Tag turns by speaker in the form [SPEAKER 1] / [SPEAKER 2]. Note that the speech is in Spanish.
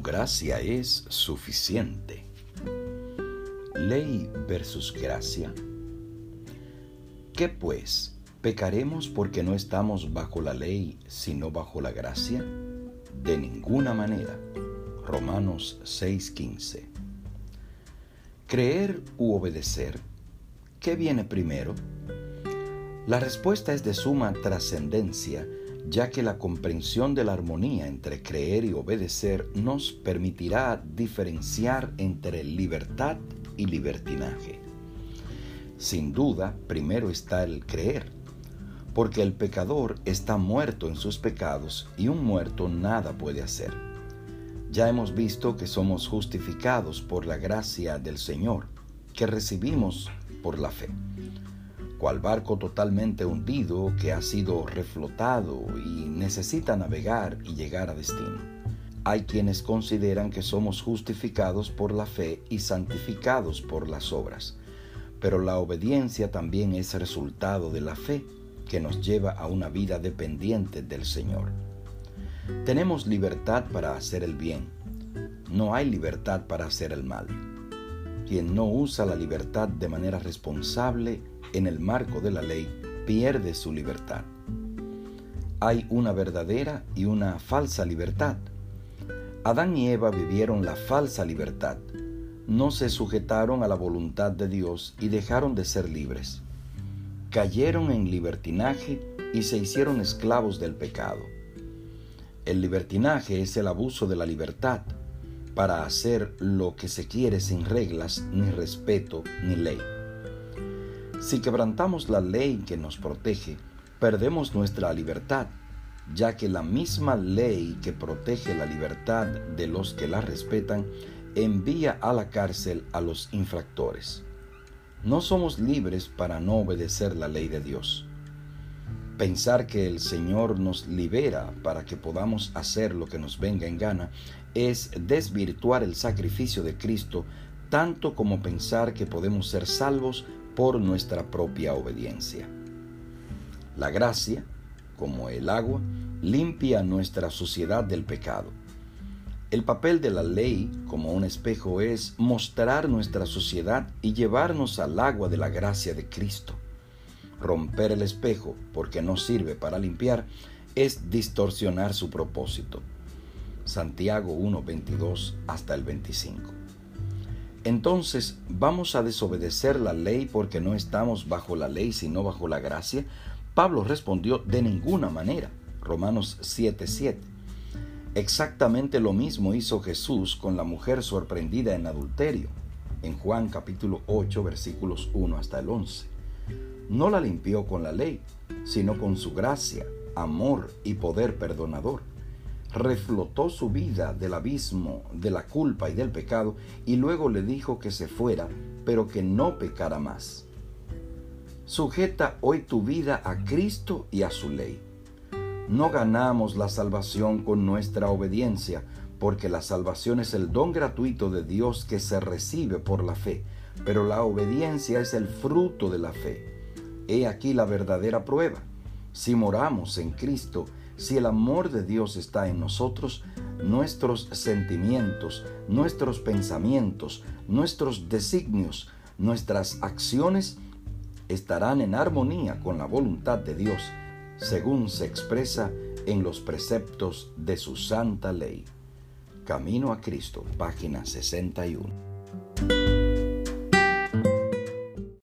[SPEAKER 1] gracia es suficiente. Ley versus gracia. ¿Qué pues? ¿Pecaremos porque no estamos bajo la ley, sino bajo la gracia? De ninguna manera. Romanos 6:15. ¿Creer u obedecer? ¿Qué viene primero? La respuesta es de suma trascendencia ya que la comprensión de la armonía entre creer y obedecer nos permitirá diferenciar entre libertad y libertinaje. Sin duda, primero está el creer, porque el pecador está muerto en sus pecados y un muerto nada puede hacer. Ya hemos visto que somos justificados por la gracia del Señor, que recibimos por la fe cual barco totalmente hundido que ha sido reflotado y necesita navegar y llegar a destino. Hay quienes consideran que somos justificados por la fe y santificados por las obras, pero la obediencia también es resultado de la fe que nos lleva a una vida dependiente del Señor. Tenemos libertad para hacer el bien, no hay libertad para hacer el mal. Quien no usa la libertad de manera responsable en el marco de la ley pierde su libertad. Hay una verdadera y una falsa libertad. Adán y Eva vivieron la falsa libertad. No se sujetaron a la voluntad de Dios y dejaron de ser libres. Cayeron en libertinaje y se hicieron esclavos del pecado. El libertinaje es el abuso de la libertad para hacer lo que se quiere sin reglas, ni respeto, ni ley. Si quebrantamos la ley que nos protege, perdemos nuestra libertad, ya que la misma ley que protege la libertad de los que la respetan envía a la cárcel a los infractores. No somos libres para no obedecer la ley de Dios. Pensar que el Señor nos libera para que podamos hacer lo que nos venga en gana es desvirtuar el sacrificio de Cristo tanto como pensar que podemos ser salvos por nuestra propia obediencia. La gracia, como el agua, limpia nuestra suciedad del pecado. El papel de la ley como un espejo es mostrar nuestra suciedad y llevarnos al agua de la gracia de Cristo. Romper el espejo porque no sirve para limpiar es distorsionar su propósito. Santiago 1, 22 hasta el 25. Entonces, ¿vamos a desobedecer la ley porque no estamos bajo la ley sino bajo la gracia? Pablo respondió de ninguna manera. Romanos 7:7. Exactamente lo mismo hizo Jesús con la mujer sorprendida en adulterio, en Juan capítulo 8 versículos 1 hasta el 11. No la limpió con la ley, sino con su gracia, amor y poder perdonador reflotó su vida del abismo de la culpa y del pecado y luego le dijo que se fuera, pero que no pecara más. Sujeta hoy tu vida a Cristo y a su ley. No ganamos la salvación con nuestra obediencia, porque la salvación es el don gratuito de Dios que se recibe por la fe, pero la obediencia es el fruto de la fe. He aquí la verdadera prueba. Si moramos en Cristo, si el amor de Dios está en nosotros, nuestros sentimientos, nuestros pensamientos, nuestros designios, nuestras acciones estarán en armonía con la voluntad de Dios, según se expresa en los preceptos de su santa ley. Camino a Cristo, página 61.